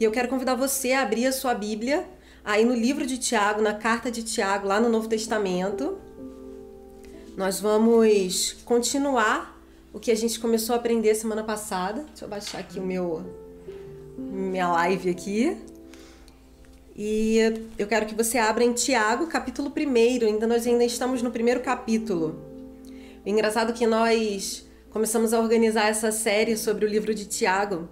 E eu quero convidar você a abrir a sua Bíblia aí no livro de Tiago, na carta de Tiago, lá no Novo Testamento. Nós vamos continuar o que a gente começou a aprender semana passada. Deixa eu baixar aqui o meu minha live aqui. E eu quero que você abra em Tiago, capítulo 1. Ainda nós ainda estamos no primeiro capítulo. O engraçado é que nós começamos a organizar essa série sobre o livro de Tiago.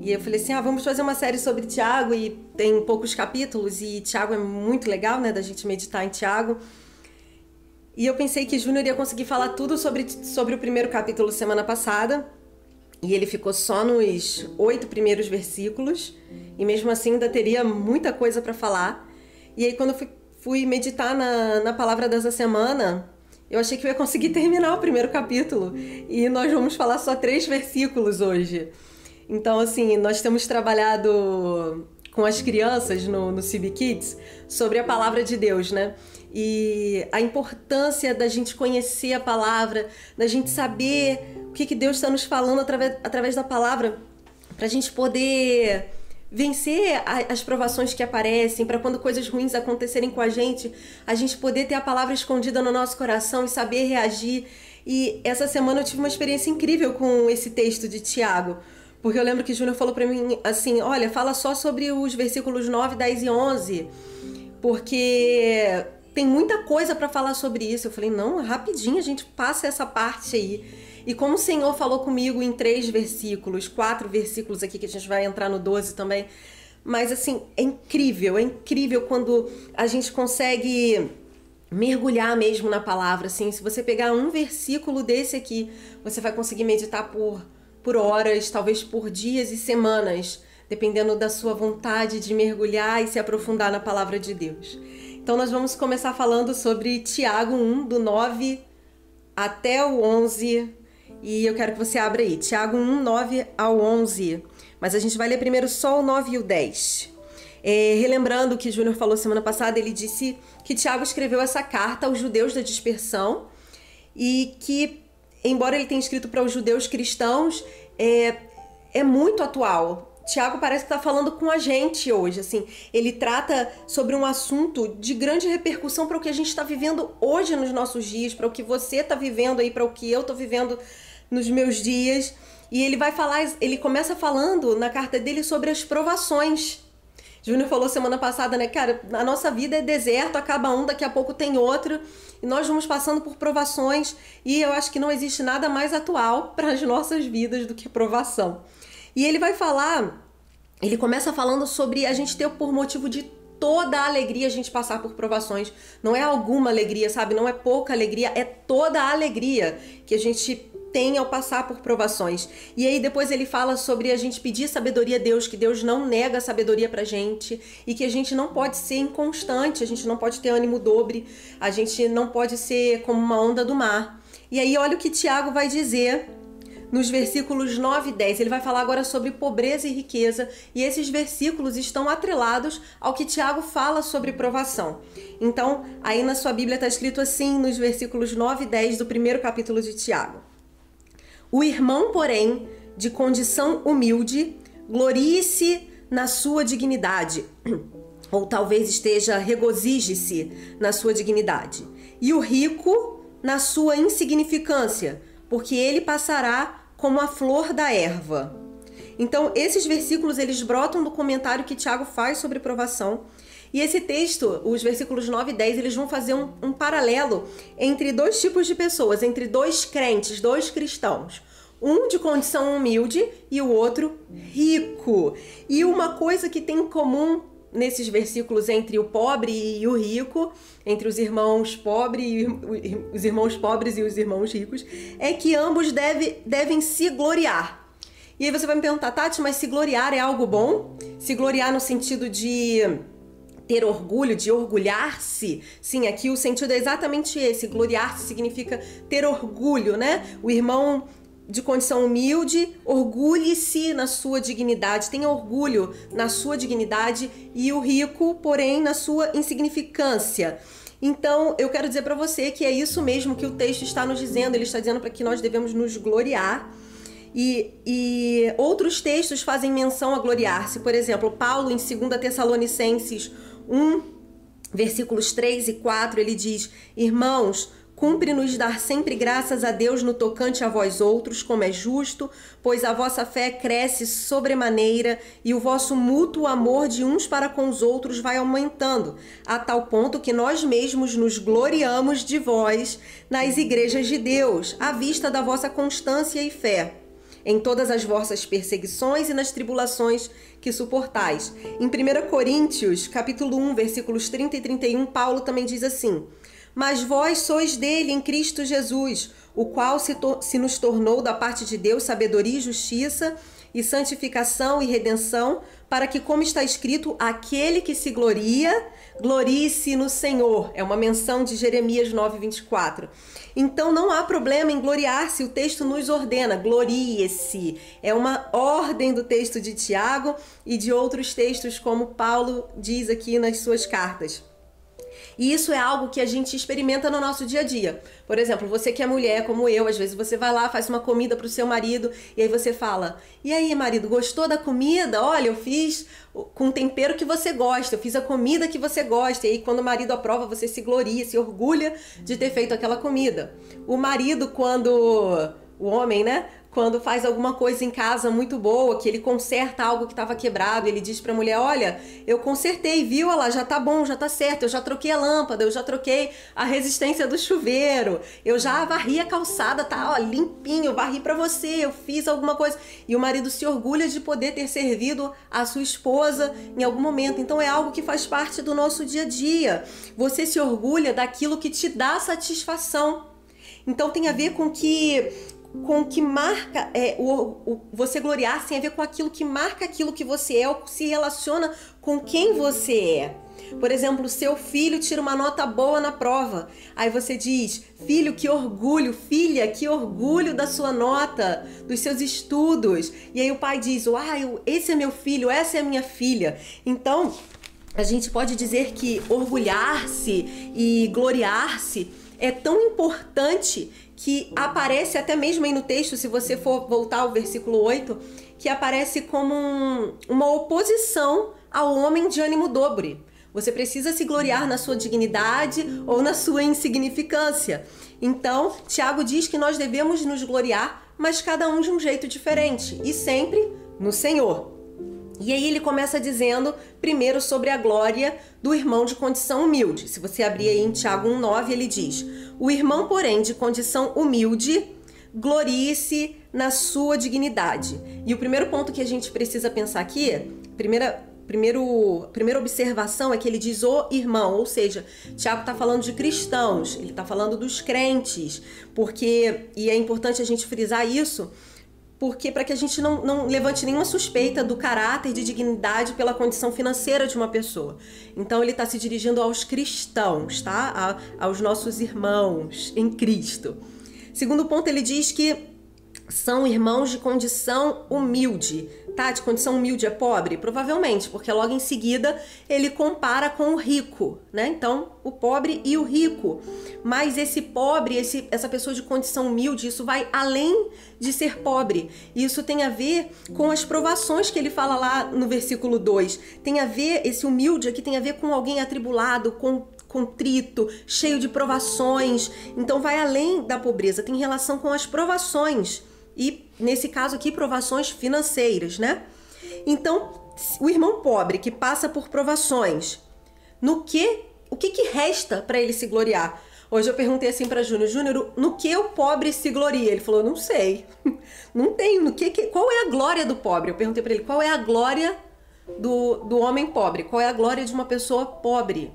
E eu falei assim: ah, vamos fazer uma série sobre Tiago e tem poucos capítulos e Tiago é muito legal, né, da gente meditar em Tiago. E eu pensei que Júnior ia conseguir falar tudo sobre, sobre o primeiro capítulo semana passada. E ele ficou só nos oito primeiros versículos. E mesmo assim ainda teria muita coisa para falar. E aí, quando eu fui, fui meditar na, na palavra dessa semana, eu achei que eu ia conseguir terminar o primeiro capítulo. E nós vamos falar só três versículos hoje. Então, assim, nós temos trabalhado com as crianças no, no CB Kids sobre a palavra de Deus, né? E a importância da gente conhecer a palavra, da gente saber o que, que Deus está nos falando através, através da palavra, para a gente poder vencer as provações que aparecem, para quando coisas ruins acontecerem com a gente, a gente poder ter a palavra escondida no nosso coração e saber reagir. E essa semana eu tive uma experiência incrível com esse texto de Tiago. Porque eu lembro que Júnior falou para mim assim: olha, fala só sobre os versículos 9, 10 e 11, porque tem muita coisa para falar sobre isso. Eu falei: não, rapidinho a gente passa essa parte aí. E como o Senhor falou comigo em três versículos, quatro versículos aqui que a gente vai entrar no 12 também. Mas assim, é incrível, é incrível quando a gente consegue mergulhar mesmo na palavra, assim. Se você pegar um versículo desse aqui, você vai conseguir meditar por por horas, talvez por dias e semanas, dependendo da sua vontade de mergulhar e se aprofundar na palavra de Deus. Então nós vamos começar falando sobre Tiago 1 do 9 até o 11 e eu quero que você abra aí, Tiago 1, 9 ao 11. Mas a gente vai ler primeiro só o 9 e o 10. É, relembrando o que Júnior falou semana passada, ele disse que Tiago escreveu essa carta aos judeus da dispersão e que, embora ele tenha escrito para os judeus cristãos, é, é muito atual. Tiago parece que está falando com a gente hoje, assim. Ele trata sobre um assunto de grande repercussão para o que a gente está vivendo hoje nos nossos dias, para o que você está vivendo aí, para o que eu estou vivendo nos meus dias. E ele vai falar, ele começa falando na carta dele sobre as provações. Júnior falou semana passada, né, cara, a nossa vida é deserto, acaba um, daqui a pouco tem outro, e nós vamos passando por provações, e eu acho que não existe nada mais atual para as nossas vidas do que provação. E ele vai falar, ele começa falando sobre a gente ter por motivo de toda a alegria a gente passar por provações. Não é alguma alegria, sabe? Não é pouca alegria, é toda a alegria que a gente tem ao passar por provações. E aí depois ele fala sobre a gente pedir sabedoria a Deus, que Deus não nega sabedoria pra gente e que a gente não pode ser inconstante, a gente não pode ter ânimo dobre, a gente não pode ser como uma onda do mar. E aí olha o que Tiago vai dizer nos versículos 9 e 10. Ele vai falar agora sobre pobreza e riqueza, e esses versículos estão atrelados ao que Tiago fala sobre provação. Então, aí na sua Bíblia está escrito assim, nos versículos 9 e 10 do primeiro capítulo de Tiago. O irmão, porém, de condição humilde, glorie-se na sua dignidade, ou talvez esteja regozije-se na sua dignidade, e o rico na sua insignificância, porque ele passará como a flor da erva. Então, esses versículos eles brotam do comentário que Tiago faz sobre provação. E esse texto, os versículos 9 e 10, eles vão fazer um, um paralelo entre dois tipos de pessoas, entre dois crentes, dois cristãos um de condição humilde e o outro rico. E uma coisa que tem em comum nesses versículos entre o pobre e o rico, entre os irmãos pobres e os irmãos pobres e os irmãos ricos, é que ambos deve, devem se gloriar. E aí você vai me perguntar, Tati, mas se gloriar é algo bom? Se gloriar no sentido de ter orgulho, de orgulhar-se. Sim, aqui o sentido é exatamente esse. Gloriar-se significa ter orgulho, né? O irmão de condição humilde, orgulhe-se na sua dignidade, tenha orgulho na sua dignidade e o rico, porém, na sua insignificância. Então, eu quero dizer para você que é isso mesmo que o texto está nos dizendo. Ele está dizendo para que nós devemos nos gloriar E, e outros textos fazem menção a gloriar-se. Por exemplo, Paulo, em 2 Tessalonicenses 1, versículos 3 e 4, ele diz: Irmãos, Cumpre-nos dar sempre graças a Deus no tocante a vós outros, como é justo, pois a vossa fé cresce sobremaneira e o vosso mútuo amor de uns para com os outros vai aumentando, a tal ponto que nós mesmos nos gloriamos de vós nas igrejas de Deus, à vista da vossa constância e fé em todas as vossas perseguições e nas tribulações que suportais. Em 1 Coríntios, capítulo 1, versículos 30 e 31, Paulo também diz assim: mas vós sois dele em Cristo Jesus, o qual se, se nos tornou da parte de Deus sabedoria e justiça, e santificação e redenção, para que, como está escrito, aquele que se gloria, glorie-se no Senhor. É uma menção de Jeremias 9, 24. Então não há problema em gloriar-se, o texto nos ordena, glorie-se. É uma ordem do texto de Tiago e de outros textos, como Paulo diz aqui nas suas cartas. E isso é algo que a gente experimenta no nosso dia a dia. Por exemplo, você que é mulher, como eu, às vezes você vai lá, faz uma comida para o seu marido e aí você fala: E aí, marido, gostou da comida? Olha, eu fiz com tempero que você gosta, eu fiz a comida que você gosta. E aí, quando o marido aprova, você se gloria, se orgulha de ter feito aquela comida. O marido, quando. O homem, né? Quando faz alguma coisa em casa muito boa, que ele conserta algo que estava quebrado, ele diz para a mulher: "Olha, eu consertei, viu? Lá, já tá bom, já tá certo. Eu já troquei a lâmpada, eu já troquei a resistência do chuveiro. Eu já varri a calçada, tá, ó, limpinho, varri para você, eu fiz alguma coisa". E o marido se orgulha de poder ter servido a sua esposa em algum momento. Então é algo que faz parte do nosso dia a dia. Você se orgulha daquilo que te dá satisfação. Então tem a ver com que com o que marca é, o, o, você gloriar tem a ver com aquilo que marca aquilo que você é ou se relaciona com quem você é. Por exemplo, seu filho tira uma nota boa na prova. Aí você diz: Filho, que orgulho, filha, que orgulho da sua nota, dos seus estudos. E aí o pai diz: Uai, esse é meu filho, essa é a minha filha. Então, a gente pode dizer que orgulhar-se e gloriar-se é tão importante que aparece até mesmo aí no texto, se você for voltar ao versículo 8, que aparece como um, uma oposição ao homem de ânimo dobre. Você precisa se gloriar na sua dignidade ou na sua insignificância. Então, Tiago diz que nós devemos nos gloriar, mas cada um de um jeito diferente e sempre no Senhor. E aí ele começa dizendo primeiro sobre a glória do irmão de condição humilde. Se você abrir aí em Tiago 1,9, ele diz: O irmão, porém, de condição humilde, glorie-se na sua dignidade. E o primeiro ponto que a gente precisa pensar aqui, primeira, primeiro, primeira observação é que ele diz o irmão, ou seja, Tiago está falando de cristãos, ele está falando dos crentes, porque, e é importante a gente frisar isso, porque para que a gente não, não levante nenhuma suspeita do caráter de dignidade pela condição financeira de uma pessoa. Então ele está se dirigindo aos cristãos, tá? A, aos nossos irmãos em Cristo. Segundo ponto, ele diz que são irmãos de condição humilde tá? De condição humilde é pobre? Provavelmente, porque logo em seguida ele compara com o rico, né? Então, o pobre e o rico. Mas esse pobre, esse, essa pessoa de condição humilde, isso vai além de ser pobre. Isso tem a ver com as provações que ele fala lá no versículo 2. Tem a ver, esse humilde aqui tem a ver com alguém atribulado, com contrito, cheio de provações. Então vai além da pobreza, tem relação com as provações e nesse caso aqui provações financeiras, né? Então, o irmão pobre que passa por provações, no que o que, que resta para ele se gloriar? Hoje eu perguntei assim para Júnior, Júnior, no que o pobre se gloria? Ele falou, não sei, não tenho. No que, que qual é a glória do pobre? Eu perguntei para ele, qual é a glória do, do homem pobre? Qual é a glória de uma pessoa pobre?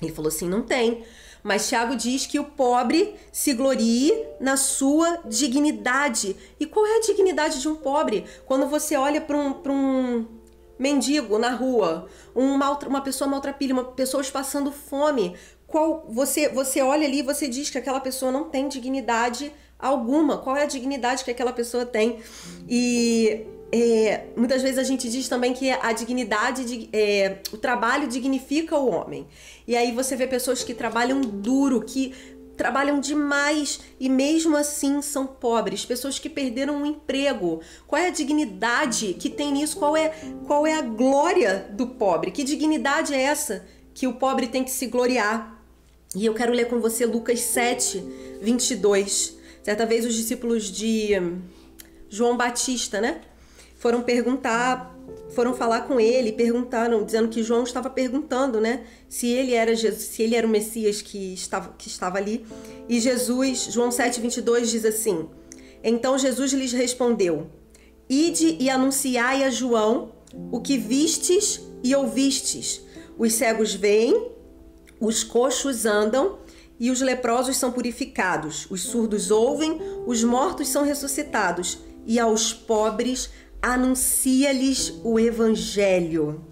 Ele falou assim, não tem. Mas Tiago diz que o pobre se glorie na sua dignidade. E qual é a dignidade de um pobre? Quando você olha para um, um mendigo na rua, um mal, uma pessoa maltrapilha, uma pessoa passando fome, qual você você olha ali e você diz que aquela pessoa não tem dignidade alguma. Qual é a dignidade que aquela pessoa tem? E é, muitas vezes a gente diz também que a dignidade, é, o trabalho dignifica o homem. E aí você vê pessoas que trabalham duro, que trabalham demais e mesmo assim são pobres, pessoas que perderam um emprego. Qual é a dignidade que tem nisso? Qual é, qual é a glória do pobre? Que dignidade é essa que o pobre tem que se gloriar? E eu quero ler com você Lucas 7, 22. Certa vez os discípulos de João Batista, né? Foram perguntar, foram falar com ele, perguntaram, dizendo que João estava perguntando, né? Se ele era Jesus, se ele era o Messias que estava, que estava ali. E Jesus, João 7, 22 diz assim: Então Jesus lhes respondeu: Ide e anunciai a João o que vistes e ouvistes. Os cegos veem, os coxos andam e os leprosos são purificados, os surdos ouvem, os mortos são ressuscitados, e aos pobres anuncia-lhes o evangelho.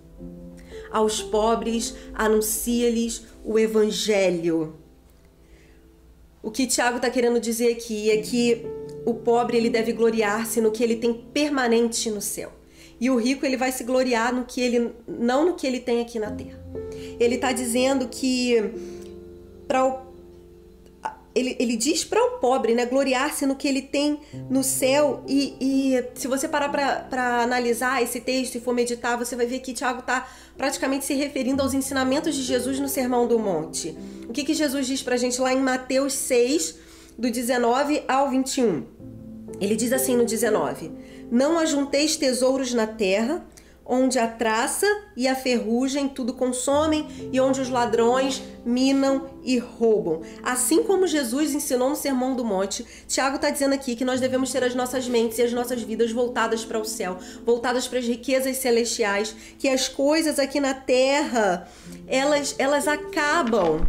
Aos pobres anuncia-lhes o evangelho. O que Tiago está querendo dizer aqui é que o pobre ele deve gloriar-se no que ele tem permanente no céu. E o rico ele vai se gloriar no que ele não no que ele tem aqui na terra. Ele está dizendo que para o ele, ele diz para o pobre, né, gloriar-se no que ele tem no céu. E, e se você parar para analisar esse texto e for meditar, você vai ver que Tiago está praticamente se referindo aos ensinamentos de Jesus no Sermão do Monte. O que, que Jesus diz para a gente lá em Mateus 6, do 19 ao 21? Ele diz assim no 19: Não ajunteis tesouros na terra onde a traça e a ferrugem tudo consomem e onde os ladrões minam e roubam. Assim como Jesus ensinou no Sermão do Monte, Tiago está dizendo aqui que nós devemos ter as nossas mentes e as nossas vidas voltadas para o céu, voltadas para as riquezas celestiais, que as coisas aqui na terra elas, elas acabam.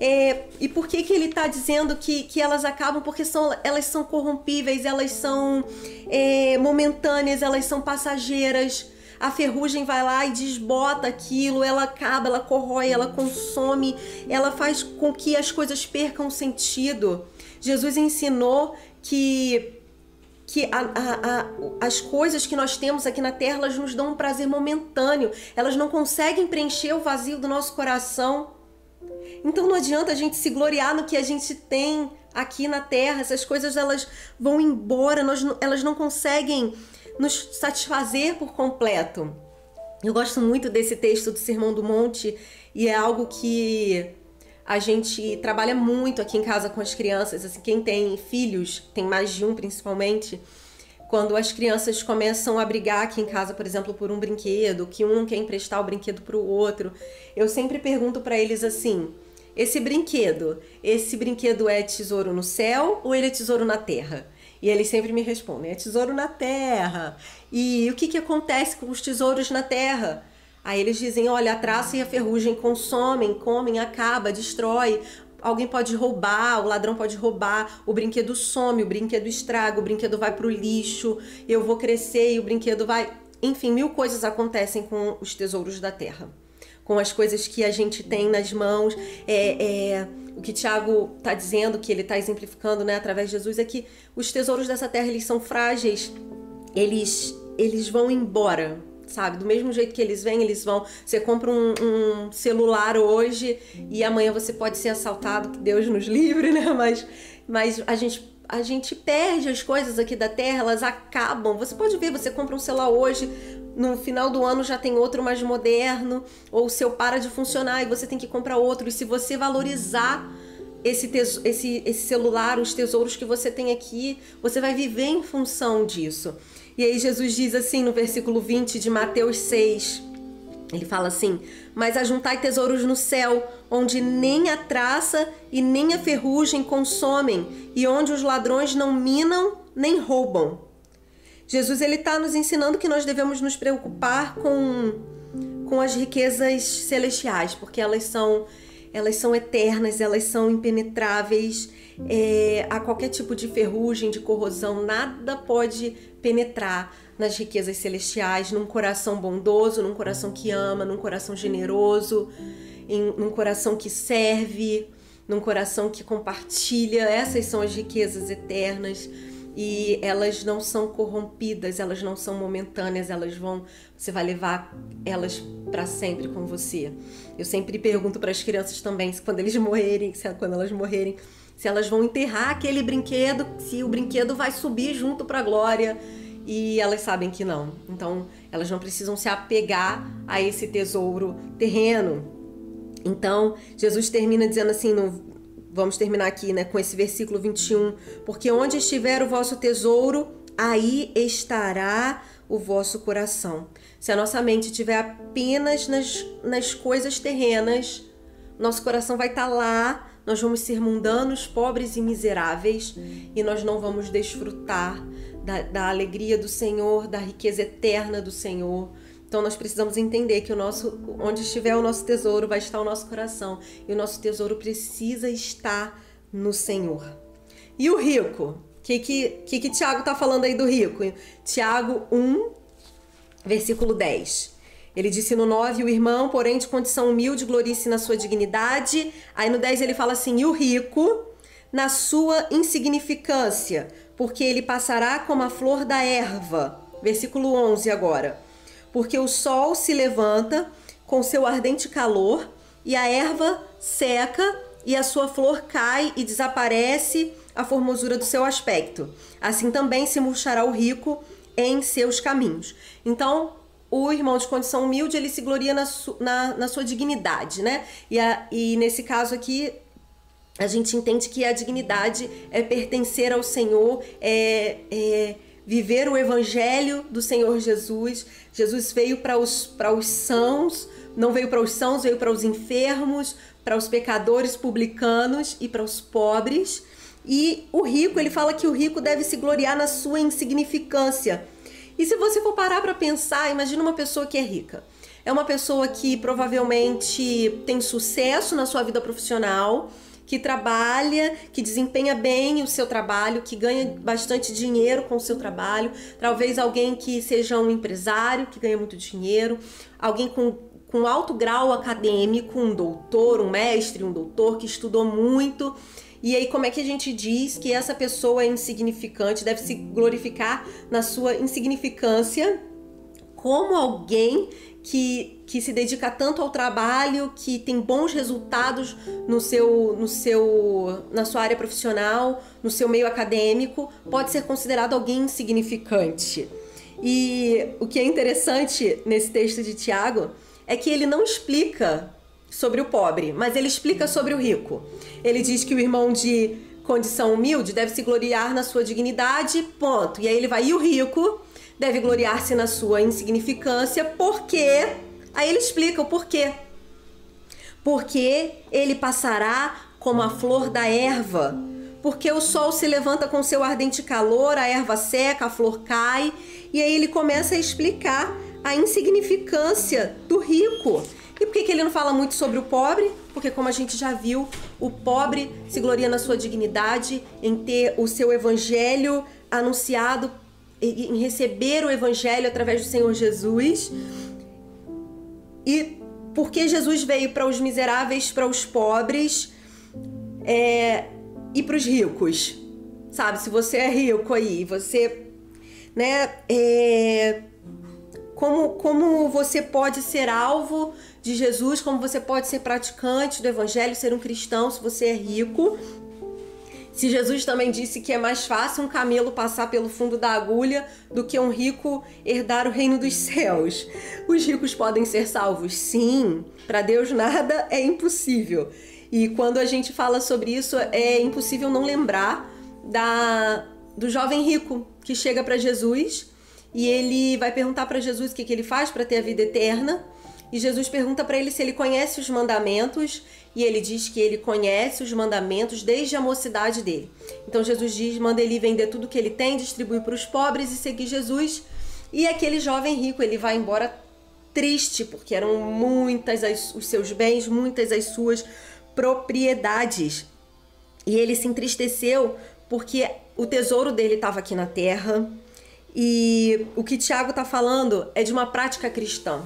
É, e por que, que ele está dizendo que, que elas acabam? Porque são, elas são corrompíveis, elas são é, momentâneas, elas são passageiras a ferrugem vai lá e desbota aquilo, ela acaba, ela corrói, ela consome, ela faz com que as coisas percam sentido. Jesus ensinou que que a, a, a, as coisas que nós temos aqui na terra elas nos dão um prazer momentâneo, elas não conseguem preencher o vazio do nosso coração. Então não adianta a gente se gloriar no que a gente tem aqui na terra, essas coisas elas vão embora, nós, elas não conseguem nos satisfazer por completo. Eu gosto muito desse texto do Sermão do Monte e é algo que a gente trabalha muito aqui em casa com as crianças. Assim, quem tem filhos, tem mais de um principalmente, quando as crianças começam a brigar aqui em casa, por exemplo, por um brinquedo, que um quer emprestar o brinquedo para o outro, eu sempre pergunto para eles assim: esse brinquedo, esse brinquedo é tesouro no céu ou ele é tesouro na terra? E eles sempre me respondem: é tesouro na terra. E o que, que acontece com os tesouros na terra? Aí eles dizem: olha, a traça e a ferrugem consomem, comem, acaba, destrói. Alguém pode roubar, o ladrão pode roubar, o brinquedo some, o brinquedo estraga, o brinquedo vai pro lixo, eu vou crescer e o brinquedo vai. Enfim, mil coisas acontecem com os tesouros da terra com as coisas que a gente tem nas mãos. É, é o que Tiago está dizendo, que ele está exemplificando né, através de Jesus, é que os tesouros dessa terra eles são frágeis, eles, eles vão embora. Sabe, do mesmo jeito que eles vêm, eles vão. Você compra um, um celular hoje e amanhã você pode ser assaltado, que Deus nos livre, né? Mas, mas a gente a gente perde as coisas aqui da terra, elas acabam. Você pode ver, você compra um celular hoje, no final do ano já tem outro mais moderno, ou o seu para de funcionar e você tem que comprar outro. E se você valorizar esse, esse, esse celular, os tesouros que você tem aqui, você vai viver em função disso. E aí Jesus diz assim no versículo 20 de Mateus 6, ele fala assim: Mas ajuntai tesouros no céu, onde nem a traça e nem a ferrugem consomem, e onde os ladrões não minam nem roubam. Jesus ele está nos ensinando que nós devemos nos preocupar com, com as riquezas celestiais, porque elas são elas são eternas, elas são impenetráveis é, a qualquer tipo de ferrugem, de corrosão, nada pode penetrar nas riquezas celestiais, num coração bondoso, num coração que ama, num coração generoso, em, num coração que serve, num coração que compartilha. Essas são as riquezas eternas e elas não são corrompidas, elas não são momentâneas, elas vão, você vai levar elas para sempre com você. Eu sempre pergunto para as crianças também, se quando eles morrerem, se quando elas morrerem, se elas vão enterrar aquele brinquedo, se o brinquedo vai subir junto para a glória. E elas sabem que não. Então, elas não precisam se apegar a esse tesouro terreno. Então, Jesus termina dizendo assim no vamos terminar aqui, né, com esse versículo 21, porque onde estiver o vosso tesouro, aí estará o vosso coração. Se a nossa mente estiver apenas nas, nas coisas terrenas, nosso coração vai estar tá lá, nós vamos ser mundanos, pobres e miseráveis, e nós não vamos desfrutar da, da alegria do Senhor, da riqueza eterna do Senhor. Então nós precisamos entender que o nosso, onde estiver o nosso tesouro, vai estar o nosso coração. E o nosso tesouro precisa estar no Senhor. E o rico? O que, que, que, que Tiago está falando aí do rico? Tiago 1, versículo 10. Ele disse no 9: O irmão, porém, de condição humilde, glorice na sua dignidade. Aí no 10 ele fala assim: E o rico, na sua insignificância, porque ele passará como a flor da erva. Versículo 11 agora. Porque o sol se levanta com seu ardente calor, e a erva seca, e a sua flor cai e desaparece a formosura do seu aspecto. Assim também se murchará o rico em seus caminhos. Então, o irmão de condição humilde, ele se gloria na, su, na, na sua dignidade, né? E, a, e nesse caso aqui, a gente entende que a dignidade é pertencer ao Senhor, é, é viver o evangelho do Senhor Jesus. Jesus veio para os, para os sãos, não veio para os sãos, veio para os enfermos, para os pecadores publicanos e para os pobres. E o rico, ele fala que o rico deve se gloriar na sua insignificância. E se você for parar para pensar, imagina uma pessoa que é rica. É uma pessoa que provavelmente tem sucesso na sua vida profissional, que trabalha, que desempenha bem o seu trabalho, que ganha bastante dinheiro com o seu trabalho, talvez alguém que seja um empresário, que ganha muito dinheiro, alguém com, com alto grau acadêmico, um doutor, um mestre, um doutor que estudou muito. E aí, como é que a gente diz que essa pessoa é insignificante, deve se glorificar na sua insignificância como alguém que, que se dedica tanto ao trabalho, que tem bons resultados no seu, no seu, na sua área profissional, no seu meio acadêmico, pode ser considerado alguém insignificante. E o que é interessante nesse texto de Tiago é que ele não explica sobre o pobre, mas ele explica sobre o rico. Ele diz que o irmão de condição humilde deve se gloriar na sua dignidade, ponto. E aí ele vai, e o rico deve gloriar-se na sua insignificância, porque. Aí ele explica o porquê. Porque ele passará como a flor da erva. Porque o sol se levanta com seu ardente calor, a erva seca, a flor cai. E aí ele começa a explicar a insignificância do rico. E por que, que ele não fala muito sobre o pobre? Porque, como a gente já viu, o pobre se gloria na sua dignidade, em ter o seu evangelho anunciado em receber o evangelho através do Senhor Jesus. E porque Jesus veio para os miseráveis, para os pobres é, e para os ricos. Sabe, se você é rico aí, você, né, é, como, como você pode ser alvo de Jesus, como você pode ser praticante do evangelho, ser um cristão se você é rico, se Jesus também disse que é mais fácil um camelo passar pelo fundo da agulha do que um rico herdar o reino dos céus. Os ricos podem ser salvos? Sim, para Deus nada é impossível. E quando a gente fala sobre isso, é impossível não lembrar da do jovem rico que chega para Jesus e ele vai perguntar para Jesus o que, que ele faz para ter a vida eterna. E Jesus pergunta para ele se ele conhece os mandamentos e ele diz que ele conhece os mandamentos desde a mocidade dele. Então Jesus diz: manda ele vender tudo que ele tem, distribuir para os pobres e seguir Jesus. E aquele jovem rico ele vai embora triste porque eram muitas as, os seus bens, muitas as suas propriedades. E ele se entristeceu porque o tesouro dele estava aqui na terra. E o que Tiago está falando é de uma prática cristã.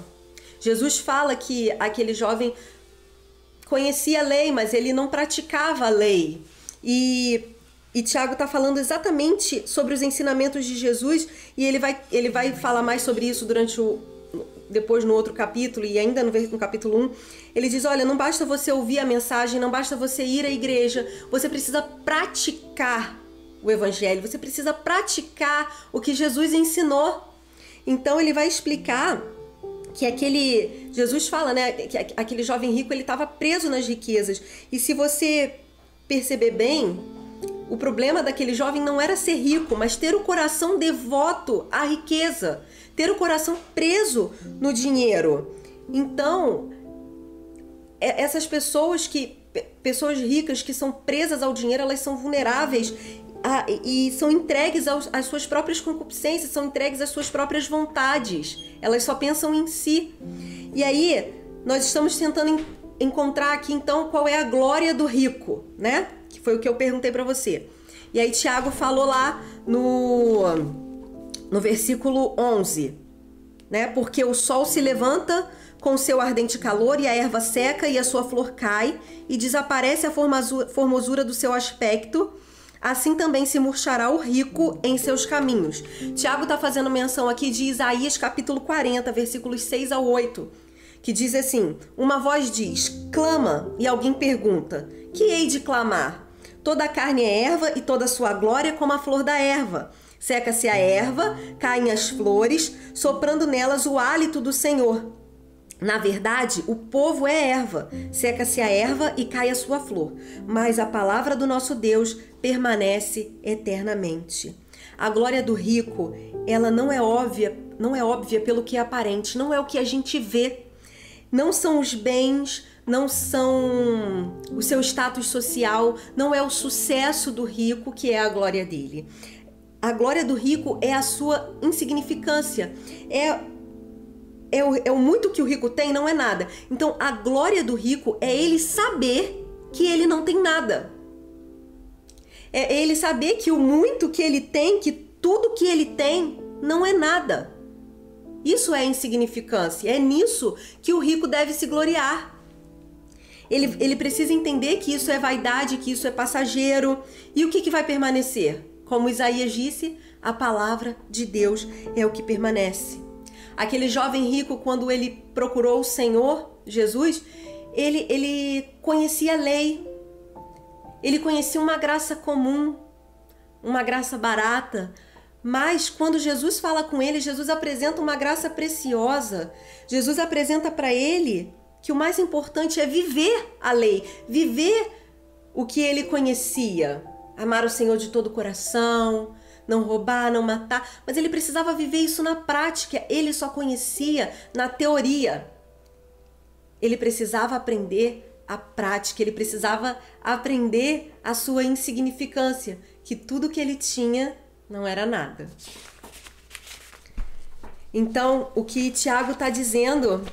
Jesus fala que aquele jovem conhecia a lei, mas ele não praticava a lei. E, e Tiago está falando exatamente sobre os ensinamentos de Jesus e ele vai, ele vai falar mais sobre isso durante o, depois no outro capítulo e ainda no, no capítulo 1, ele diz: Olha, não basta você ouvir a mensagem, não basta você ir à igreja, você precisa praticar o evangelho, você precisa praticar o que Jesus ensinou. Então ele vai explicar que aquele Jesus fala, né, que aquele jovem rico ele estava preso nas riquezas. E se você perceber bem, o problema daquele jovem não era ser rico, mas ter o coração devoto à riqueza, ter o coração preso no dinheiro. Então, é, essas pessoas que pessoas ricas que são presas ao dinheiro, elas são vulneráveis a, e são entregues aos, às suas próprias concupiscências, são entregues às suas próprias vontades. Elas só pensam em si. E aí, nós estamos tentando encontrar aqui então qual é a glória do rico, né? Que foi o que eu perguntei para você. E aí Tiago falou lá no no versículo 11, né? Porque o sol se levanta com seu ardente calor e a erva seca e a sua flor cai e desaparece a formosura do seu aspecto. Assim também se murchará o rico em seus caminhos. Tiago está fazendo menção aqui de Isaías capítulo 40, versículos 6 ao 8 que diz assim: Uma voz diz, clama, e alguém pergunta: Que hei de clamar? Toda a carne é erva e toda sua glória como a flor da erva. Seca-se a erva, caem as flores, soprando nelas o hálito do Senhor. Na verdade, o povo é erva, seca-se a erva e cai a sua flor, mas a palavra do nosso Deus permanece eternamente. A glória do rico, ela não é óbvia, não é óbvia pelo que é aparente, não é o que a gente vê, não são os bens, não são o seu status social, não é o sucesso do rico que é a glória dele. A glória do rico é a sua insignificância, é é o, é o muito que o rico tem, não é nada. Então, a glória do rico é ele saber que ele não tem nada. É ele saber que o muito que ele tem, que tudo que ele tem, não é nada. Isso é insignificância. É nisso que o rico deve se gloriar. Ele, ele precisa entender que isso é vaidade, que isso é passageiro. E o que, que vai permanecer? Como Isaías disse, a palavra de Deus é o que permanece. Aquele jovem rico, quando ele procurou o Senhor Jesus, ele, ele conhecia a lei, ele conhecia uma graça comum, uma graça barata, mas quando Jesus fala com ele, Jesus apresenta uma graça preciosa. Jesus apresenta para ele que o mais importante é viver a lei, viver o que ele conhecia. Amar o Senhor de todo o coração, não roubar, não matar, mas ele precisava viver isso na prática. Ele só conhecia na teoria. Ele precisava aprender a prática, ele precisava aprender a sua insignificância, que tudo que ele tinha não era nada. Então, o que Tiago está dizendo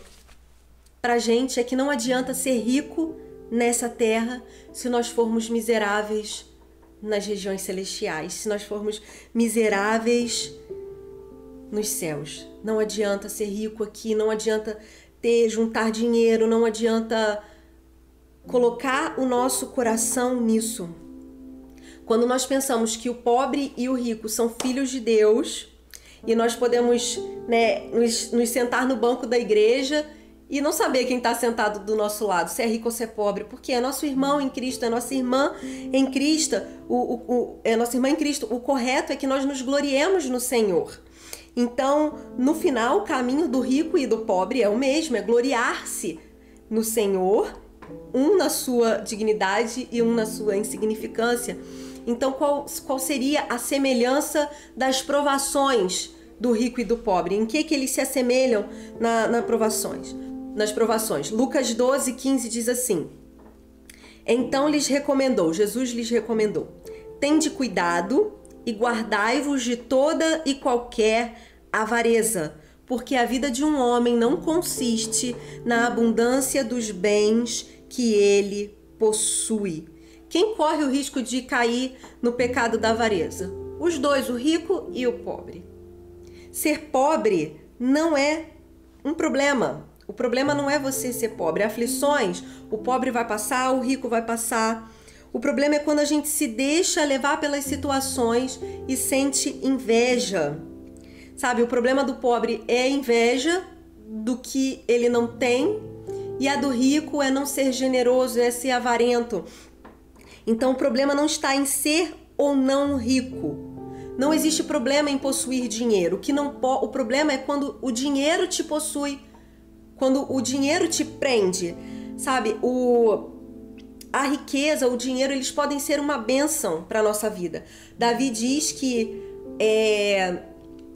para gente é que não adianta ser rico nessa terra se nós formos miseráveis nas regiões celestiais, se nós formos miseráveis nos céus. Não adianta ser rico aqui, não adianta ter juntar dinheiro, não adianta colocar o nosso coração nisso. Quando nós pensamos que o pobre e o rico são filhos de Deus e nós podemos né, nos, nos sentar no banco da igreja e não saber quem está sentado do nosso lado, se é rico ou se é pobre, porque é nosso irmão em Cristo, é nossa irmã em Cristo, o, o, o, é nossa irmã em Cristo. O correto é que nós nos gloriemos no Senhor. Então, no final, o caminho do rico e do pobre é o mesmo, é gloriar-se no Senhor, um na sua dignidade e um na sua insignificância. Então, qual, qual seria a semelhança das provações do rico e do pobre? Em que, que eles se assemelham na, na provações? Nas provações. Lucas 12, 15 diz assim: Então lhes recomendou, Jesus lhes recomendou: Tende cuidado e guardai-vos de toda e qualquer avareza, porque a vida de um homem não consiste na abundância dos bens que ele possui. Quem corre o risco de cair no pecado da avareza? Os dois, o rico e o pobre. Ser pobre não é um problema. O problema não é você ser pobre. Aflições, o pobre vai passar, o rico vai passar. O problema é quando a gente se deixa levar pelas situações e sente inveja. Sabe, o problema do pobre é inveja do que ele não tem, e a do rico é não ser generoso, é ser avarento. Então o problema não está em ser ou não rico. Não existe problema em possuir dinheiro. O que não o problema é quando o dinheiro te possui, quando o dinheiro te prende. Sabe, o a riqueza, o dinheiro, eles podem ser uma bênção para nossa vida. Davi diz que é,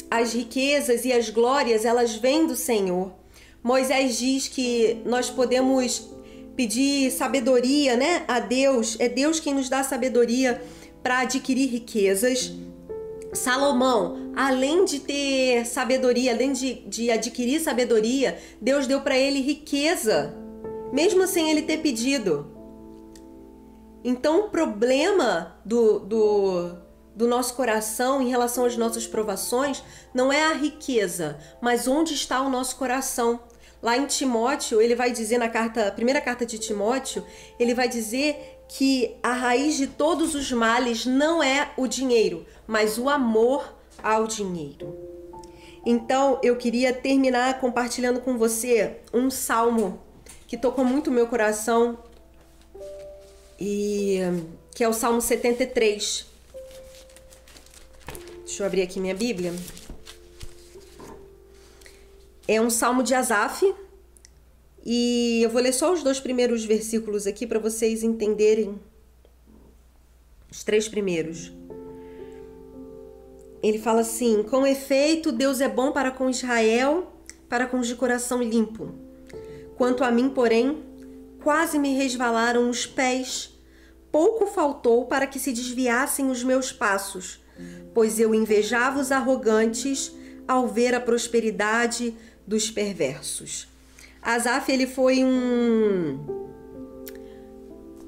as riquezas e as glórias elas vêm do Senhor. Moisés diz que nós podemos pedir sabedoria, né, a Deus. É Deus quem nos dá sabedoria para adquirir riquezas. Salomão, além de ter sabedoria, além de, de adquirir sabedoria, Deus deu para ele riqueza, mesmo sem ele ter pedido. Então, o problema do, do, do nosso coração em relação às nossas provações não é a riqueza, mas onde está o nosso coração. Lá em Timóteo, ele vai dizer na carta, primeira carta de Timóteo, ele vai dizer que a raiz de todos os males não é o dinheiro, mas o amor ao dinheiro. Então, eu queria terminar compartilhando com você um salmo que tocou muito meu coração e que é o Salmo 73. Deixa eu abrir aqui minha Bíblia. É um salmo de Asaf. E eu vou ler só os dois primeiros versículos aqui para vocês entenderem os três primeiros. Ele fala assim: Com efeito, Deus é bom para com Israel, para com os de coração limpo. Quanto a mim, porém, quase me resvalaram os pés. Pouco faltou para que se desviassem os meus passos, pois eu invejava os arrogantes ao ver a prosperidade dos perversos. Asaf ele foi um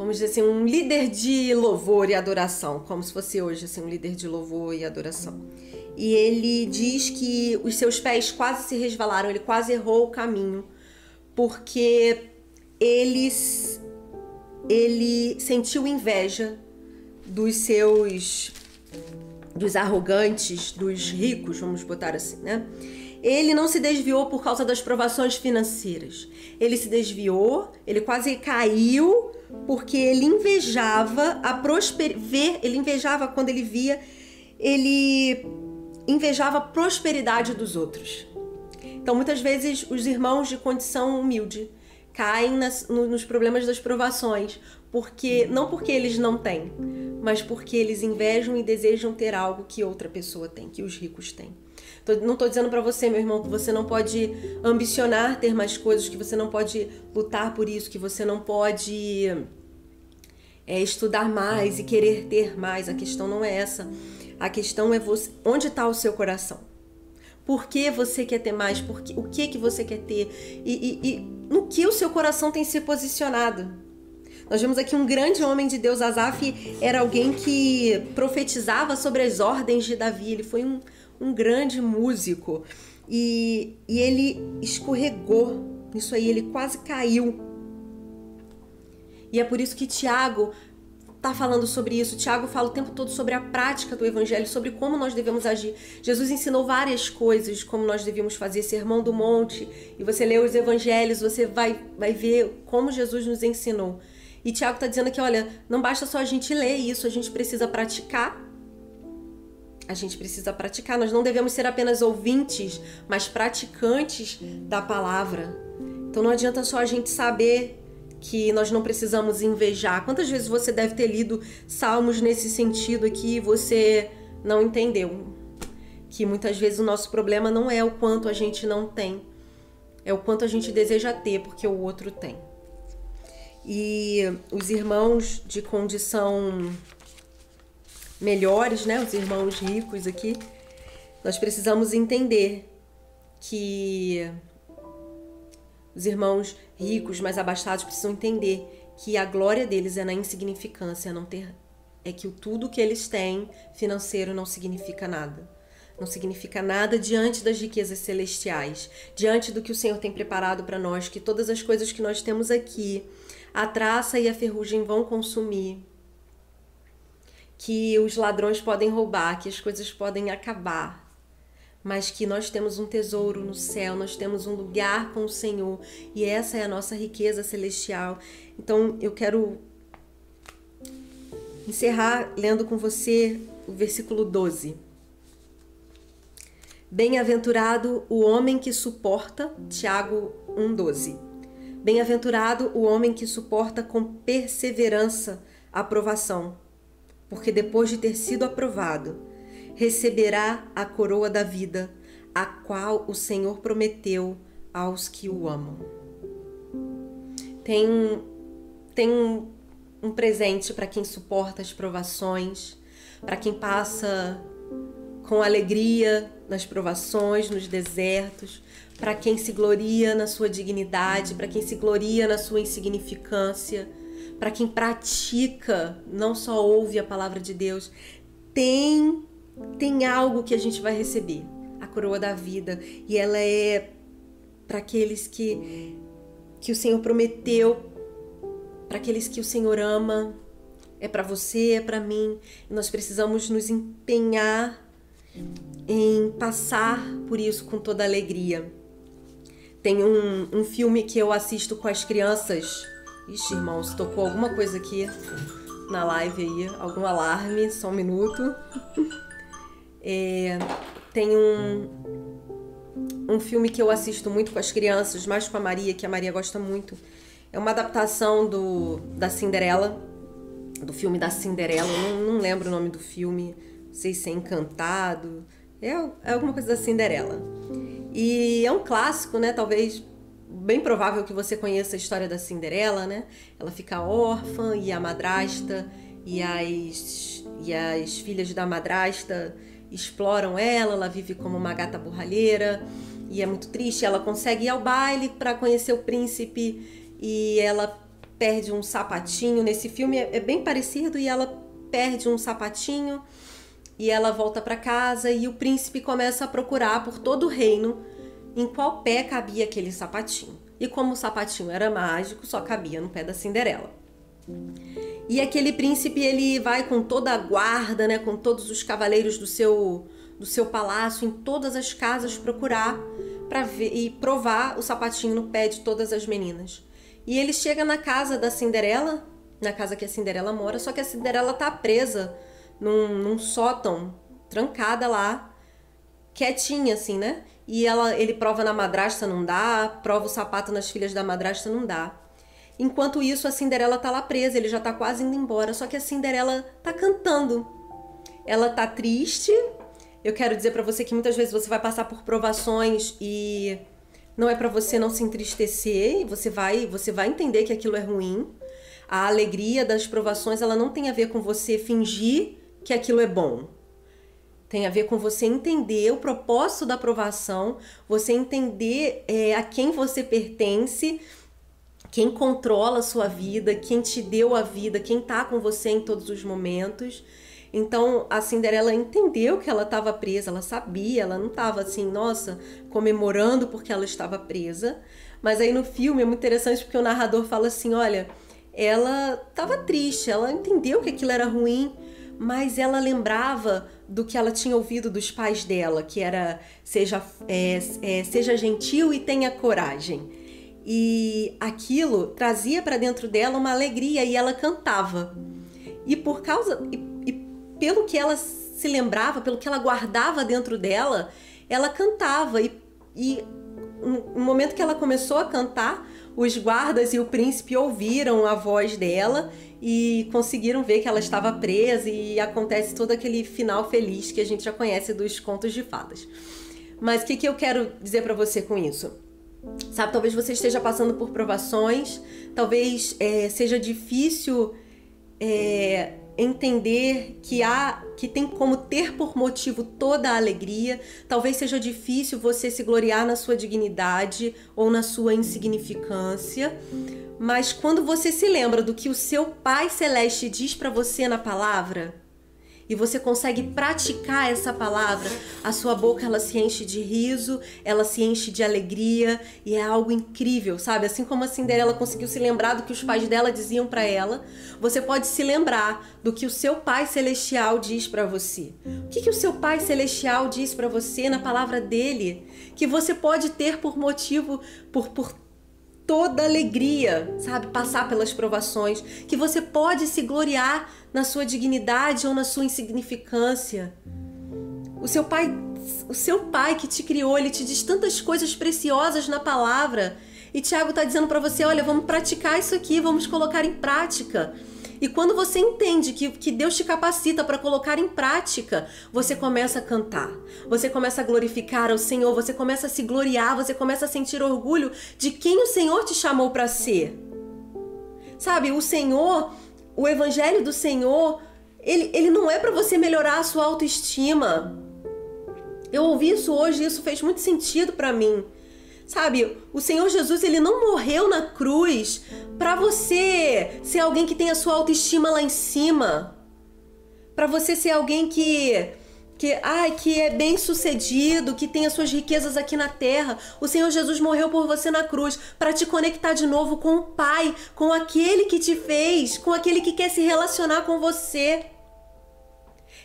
vamos dizer assim, um líder de louvor e adoração, como se fosse hoje assim, um líder de louvor e adoração. E ele diz que os seus pés quase se resvalaram, ele quase errou o caminho, porque eles ele sentiu inveja dos seus dos arrogantes, dos ricos, vamos botar assim, né? Ele não se desviou por causa das provações financeiras. Ele se desviou, ele quase caiu porque ele invejava a prosper ver, ele invejava quando ele via, ele invejava a prosperidade dos outros. Então, muitas vezes os irmãos de condição humilde caem nas, no, nos problemas das provações, porque não porque eles não têm, mas porque eles invejam e desejam ter algo que outra pessoa tem, que os ricos têm. Tô, não estou dizendo para você, meu irmão, que você não pode ambicionar ter mais coisas, que você não pode lutar por isso, que você não pode é, estudar mais e querer ter mais. A questão não é essa. A questão é você, onde está o seu coração. Por que você quer ter mais? Por que, o que que você quer ter? E, e, e no que o seu coração tem se posicionado? Nós vemos aqui um grande homem de Deus, Asaf era alguém que profetizava sobre as ordens de Davi. Ele foi um, um grande músico e, e ele escorregou nisso aí, ele quase caiu. E é por isso que Tiago está falando sobre isso. Tiago fala o tempo todo sobre a prática do evangelho, sobre como nós devemos agir. Jesus ensinou várias coisas como nós devíamos fazer, sermão do monte, e você lê os evangelhos, você vai, vai ver como Jesus nos ensinou. E Tiago está dizendo que, olha, não basta só a gente ler isso, a gente precisa praticar. A gente precisa praticar. Nós não devemos ser apenas ouvintes, mas praticantes da palavra. Então não adianta só a gente saber que nós não precisamos invejar. Quantas vezes você deve ter lido salmos nesse sentido aqui e você não entendeu? Que muitas vezes o nosso problema não é o quanto a gente não tem, é o quanto a gente deseja ter porque o outro tem. E os irmãos de condição melhores, né, os irmãos ricos aqui, nós precisamos entender que os irmãos ricos, mais abastados precisam entender que a glória deles é na insignificância, não ter é que o tudo que eles têm financeiro não significa nada. Não significa nada diante das riquezas celestiais, diante do que o Senhor tem preparado para nós, que todas as coisas que nós temos aqui, a traça e a ferrugem vão consumir, que os ladrões podem roubar, que as coisas podem acabar, mas que nós temos um tesouro no céu, nós temos um lugar com o Senhor e essa é a nossa riqueza celestial. Então eu quero encerrar lendo com você o versículo 12. Bem-aventurado o homem que suporta, Tiago 1,12. Bem-aventurado o homem que suporta com perseverança a provação, porque depois de ter sido aprovado, receberá a coroa da vida, a qual o Senhor prometeu aos que o amam. Tem, tem um, um presente para quem suporta as provações, para quem passa com alegria nas provações, nos desertos, para quem se gloria na sua dignidade, para quem se gloria na sua insignificância, para quem pratica, não só ouve a palavra de Deus, tem tem algo que a gente vai receber, a coroa da vida, e ela é para aqueles que que o Senhor prometeu, para aqueles que o Senhor ama, é para você, é para mim. E nós precisamos nos empenhar em passar por isso com toda alegria. Tem um, um filme que eu assisto com as crianças. Ixi, irmãos, tocou alguma coisa aqui na live aí, algum alarme, só um minuto. É, tem um, um filme que eu assisto muito com as crianças, mais com a Maria, que a Maria gosta muito. É uma adaptação do, da Cinderela, do filme da Cinderela. Não, não lembro o nome do filme, não sei se é Encantado. É, é alguma coisa da Cinderela. E é um clássico, né? Talvez bem provável que você conheça a história da Cinderela, né? Ela fica órfã e a madrasta e as, e as filhas da madrasta exploram ela, ela vive como uma gata borralheira e é muito triste. Ela consegue ir ao baile para conhecer o príncipe e ela perde um sapatinho. Nesse filme é, é bem parecido e ela perde um sapatinho e ela volta para casa e o príncipe começa a procurar por todo o reino em qual pé cabia aquele sapatinho. E como o sapatinho era mágico, só cabia no pé da Cinderela. E aquele príncipe ele vai com toda a guarda, né, com todos os cavaleiros do seu do seu palácio em todas as casas procurar para ver e provar o sapatinho no pé de todas as meninas. E ele chega na casa da Cinderela, na casa que a Cinderela mora, só que a Cinderela tá presa num, num sótão, trancada lá, quietinha assim, né? E ela, ele prova na madrasta, não dá, prova o sapato nas filhas da madrasta, não dá. Enquanto isso, a Cinderela tá lá presa, ele já tá quase indo embora, só que a Cinderela tá cantando. Ela tá triste. Eu quero dizer para você que muitas vezes você vai passar por provações e não é para você não se entristecer, você vai, você vai entender que aquilo é ruim. A alegria das provações, ela não tem a ver com você fingir que aquilo é bom. Tem a ver com você entender o propósito da provação, você entender é, a quem você pertence quem controla a sua vida, quem te deu a vida, quem tá com você em todos os momentos. Então a Cinderela entendeu que ela estava presa, ela sabia, ela não estava assim, nossa, comemorando porque ela estava presa. Mas aí no filme é muito interessante porque o narrador fala assim: olha, ela estava triste, ela entendeu que aquilo era ruim, mas ela lembrava do que ela tinha ouvido dos pais dela, que era seja, é, é, seja gentil e tenha coragem e aquilo trazia para dentro dela uma alegria e ela cantava. E por causa e, e, pelo que ela se lembrava, pelo que ela guardava dentro dela, ela cantava e, e no momento que ela começou a cantar, os guardas e o príncipe ouviram a voz dela e conseguiram ver que ela estava presa e acontece todo aquele final feliz que a gente já conhece dos contos de fadas. Mas o que, que eu quero dizer para você com isso? Sabe, talvez você esteja passando por provações, talvez é, seja difícil é, entender que há que tem como ter por motivo toda a alegria. Talvez seja difícil você se gloriar na sua dignidade ou na sua insignificância. Mas quando você se lembra do que o seu Pai celeste diz para você na palavra, e você consegue praticar essa palavra, a sua boca ela se enche de riso, ela se enche de alegria e é algo incrível, sabe? Assim como a Cinderela conseguiu se lembrar do que os pais dela diziam para ela, você pode se lembrar do que o seu Pai celestial diz para você. O que, que o seu Pai celestial diz para você na palavra dele, que você pode ter por motivo por por toda alegria, sabe? Passar pelas provações, que você pode se gloriar na sua dignidade ou na sua insignificância. O seu pai, o seu pai que te criou, ele te diz tantas coisas preciosas na palavra. E Tiago está dizendo para você, olha, vamos praticar isso aqui, vamos colocar em prática. E quando você entende que, que Deus te capacita para colocar em prática, você começa a cantar, você começa a glorificar ao Senhor, você começa a se gloriar, você começa a sentir orgulho de quem o Senhor te chamou para ser. Sabe, o Senhor, o Evangelho do Senhor, ele, ele não é para você melhorar a sua autoestima. Eu ouvi isso hoje e isso fez muito sentido para mim. Sabe, o Senhor Jesus ele não morreu na cruz para você ser alguém que tem a sua autoestima lá em cima, para você ser alguém que que ai que é bem sucedido, que tem as suas riquezas aqui na terra. O Senhor Jesus morreu por você na cruz para te conectar de novo com o Pai, com aquele que te fez, com aquele que quer se relacionar com você.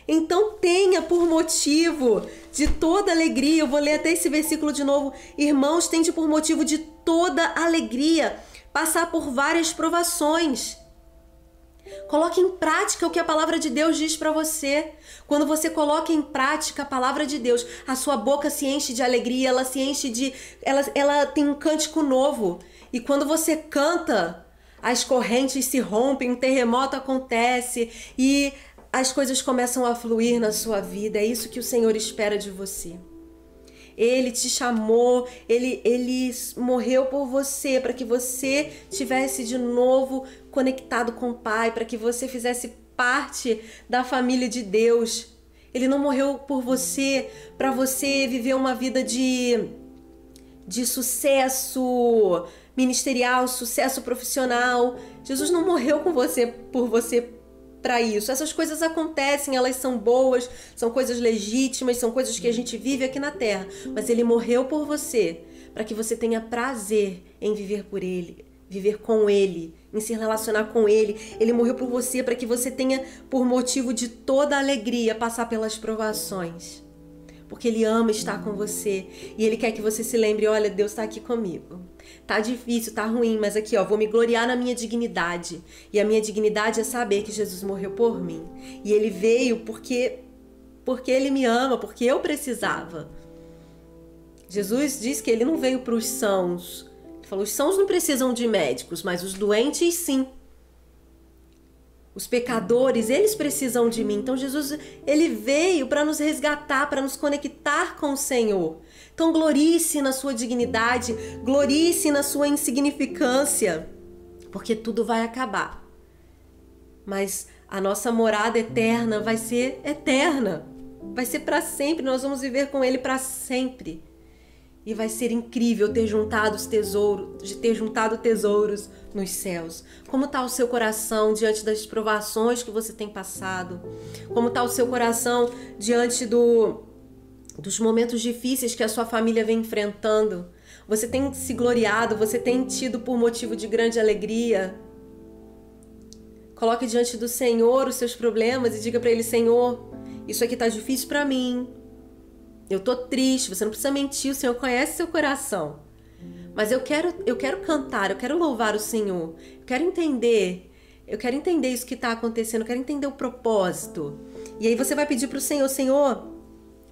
Então tenha por motivo de toda alegria, eu vou ler até esse versículo de novo. Irmãos, tende por motivo de toda alegria passar por várias provações. Coloque em prática o que a palavra de Deus diz para você. Quando você coloca em prática a palavra de Deus, a sua boca se enche de alegria, ela se enche de. Ela, ela tem um cântico novo. E quando você canta, as correntes se rompem, um terremoto acontece e as coisas começam a fluir na sua vida. É isso que o Senhor espera de você. Ele te chamou, ele, ele morreu por você, para que você tivesse de novo conectado com o Pai, para que você fizesse parte da família de Deus. Ele não morreu por você para você viver uma vida de, de sucesso ministerial, sucesso profissional. Jesus não morreu com você por você para isso. Essas coisas acontecem, elas são boas, são coisas legítimas, são coisas que a gente vive aqui na terra, mas ele morreu por você, para que você tenha prazer em viver por ele, viver com ele, em se relacionar com ele. Ele morreu por você para que você tenha por motivo de toda alegria passar pelas provações porque Ele ama estar com você e Ele quer que você se lembre: olha, Deus está aqui comigo. Tá difícil, tá ruim, mas aqui, ó, vou me gloriar na minha dignidade. E a minha dignidade é saber que Jesus morreu por mim. E Ele veio porque porque Ele me ama, porque eu precisava. Jesus diz que Ele não veio para os sãos. Ele falou: os sãos não precisam de médicos, mas os doentes sim. Os pecadores, eles precisam de mim. Então Jesus, ele veio para nos resgatar, para nos conectar com o Senhor. Então glorie-se na sua dignidade, glorie-se na sua insignificância, porque tudo vai acabar. Mas a nossa morada eterna vai ser eterna. Vai ser para sempre, nós vamos viver com ele para sempre. E vai ser incrível ter juntado os tesouros, de ter juntado tesouros nos céus. Como está o seu coração diante das provações que você tem passado? Como está o seu coração diante do, dos momentos difíceis que a sua família vem enfrentando? Você tem se gloriado? Você tem tido por motivo de grande alegria? Coloque diante do Senhor os seus problemas e diga para Ele: Senhor, isso aqui está difícil para mim eu tô triste, você não precisa mentir, o Senhor conhece seu coração. Mas eu quero, eu quero cantar, eu quero louvar o Senhor. Eu quero entender, eu quero entender isso que está acontecendo, eu quero entender o propósito. E aí você vai pedir para o Senhor, Senhor,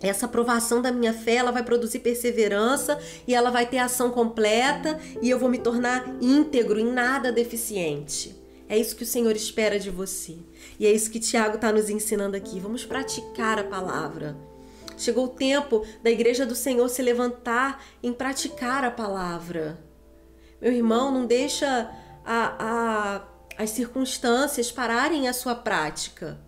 essa aprovação da minha fé, ela vai produzir perseverança e ela vai ter ação completa e eu vou me tornar íntegro, em nada deficiente. É isso que o Senhor espera de você. E é isso que Tiago está nos ensinando aqui. Vamos praticar a palavra. Chegou o tempo da igreja do Senhor se levantar em praticar a palavra. Meu irmão, não deixa a, a, as circunstâncias pararem a sua prática.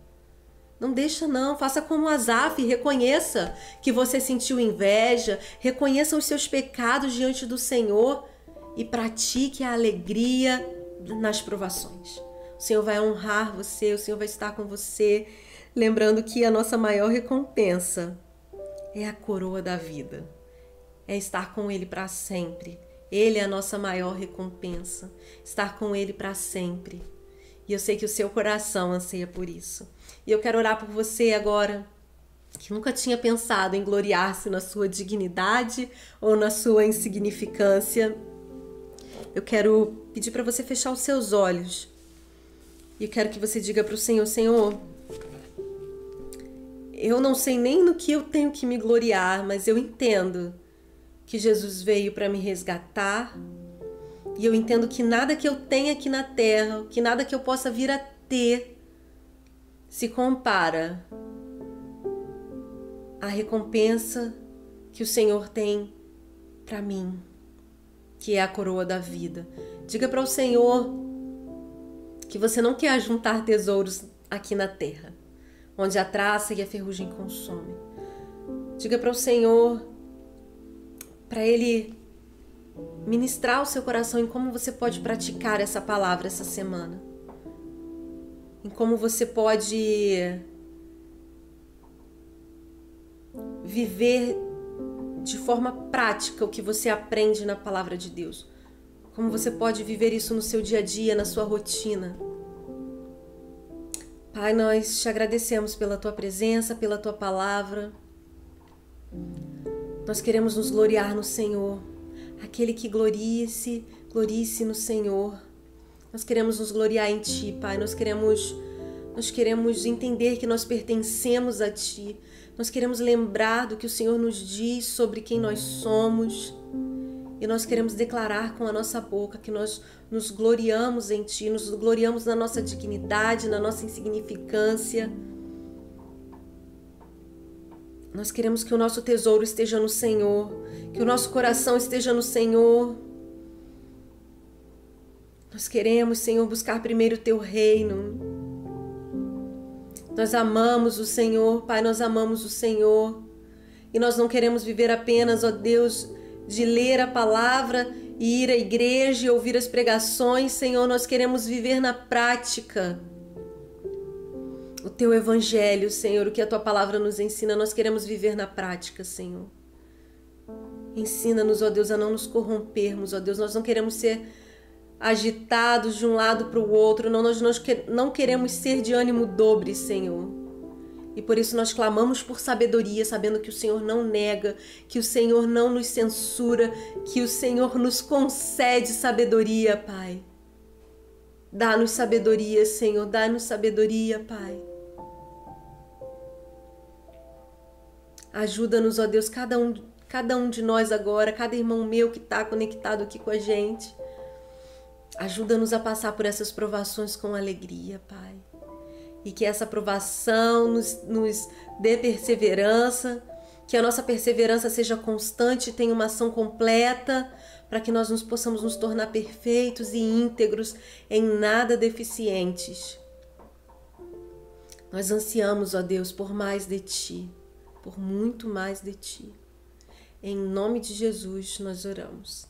Não deixa não, faça como Azaf, reconheça que você sentiu inveja, reconheça os seus pecados diante do Senhor e pratique a alegria nas provações. O Senhor vai honrar você, o Senhor vai estar com você lembrando que a nossa maior recompensa é a coroa da vida, é estar com Ele para sempre. Ele é a nossa maior recompensa, estar com Ele para sempre. E eu sei que o seu coração anseia por isso. E eu quero orar por você agora, que nunca tinha pensado em gloriar-se na sua dignidade ou na sua insignificância. Eu quero pedir para você fechar os seus olhos. E eu quero que você diga para o Senhor: Senhor, eu não sei nem no que eu tenho que me gloriar, mas eu entendo que Jesus veio para me resgatar. E eu entendo que nada que eu tenha aqui na terra, que nada que eu possa vir a ter, se compara à recompensa que o Senhor tem para mim, que é a coroa da vida. Diga para o Senhor que você não quer juntar tesouros aqui na terra onde a traça e a ferrugem consomem. Diga para o Senhor, para Ele ministrar o seu coração em como você pode praticar essa palavra essa semana. Em como você pode viver de forma prática o que você aprende na palavra de Deus. Como você pode viver isso no seu dia a dia, na sua rotina. Pai, nós te agradecemos pela tua presença, pela tua palavra. Nós queremos nos gloriar no Senhor. Aquele que glorie-se, glorie-se no Senhor. Nós queremos nos gloriar em ti, Pai. Nós queremos nós queremos entender que nós pertencemos a ti. Nós queremos lembrar do que o Senhor nos diz sobre quem nós somos. E nós queremos declarar com a nossa boca que nós nos gloriamos em Ti, nos gloriamos na nossa dignidade, na nossa insignificância. Nós queremos que o nosso tesouro esteja no Senhor, que o nosso coração esteja no Senhor. Nós queremos, Senhor, buscar primeiro o Teu reino. Nós amamos o Senhor, Pai, nós amamos o Senhor. E nós não queremos viver apenas, ó Deus, de ler a palavra e ir à igreja e ouvir as pregações, Senhor, nós queremos viver na prática o teu evangelho, Senhor, o que a tua palavra nos ensina, nós queremos viver na prática, Senhor. Ensina-nos, ó Deus, a não nos corrompermos, ó Deus, nós não queremos ser agitados de um lado para o outro, não, nós não queremos ser de ânimo dobre, Senhor. E por isso nós clamamos por sabedoria, sabendo que o Senhor não nega, que o Senhor não nos censura, que o Senhor nos concede sabedoria, Pai. Dá-nos sabedoria, Senhor, dá-nos sabedoria, Pai. Ajuda-nos, ó Deus, cada um, cada um de nós agora, cada irmão meu que está conectado aqui com a gente. Ajuda-nos a passar por essas provações com alegria, Pai e que essa aprovação nos, nos dê perseverança, que a nossa perseverança seja constante, tenha uma ação completa, para que nós nos possamos nos tornar perfeitos e íntegros, em nada deficientes. Nós ansiamos, ó Deus, por mais de Ti, por muito mais de Ti. Em nome de Jesus nós oramos.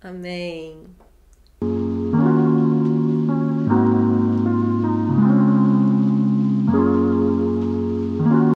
Amém.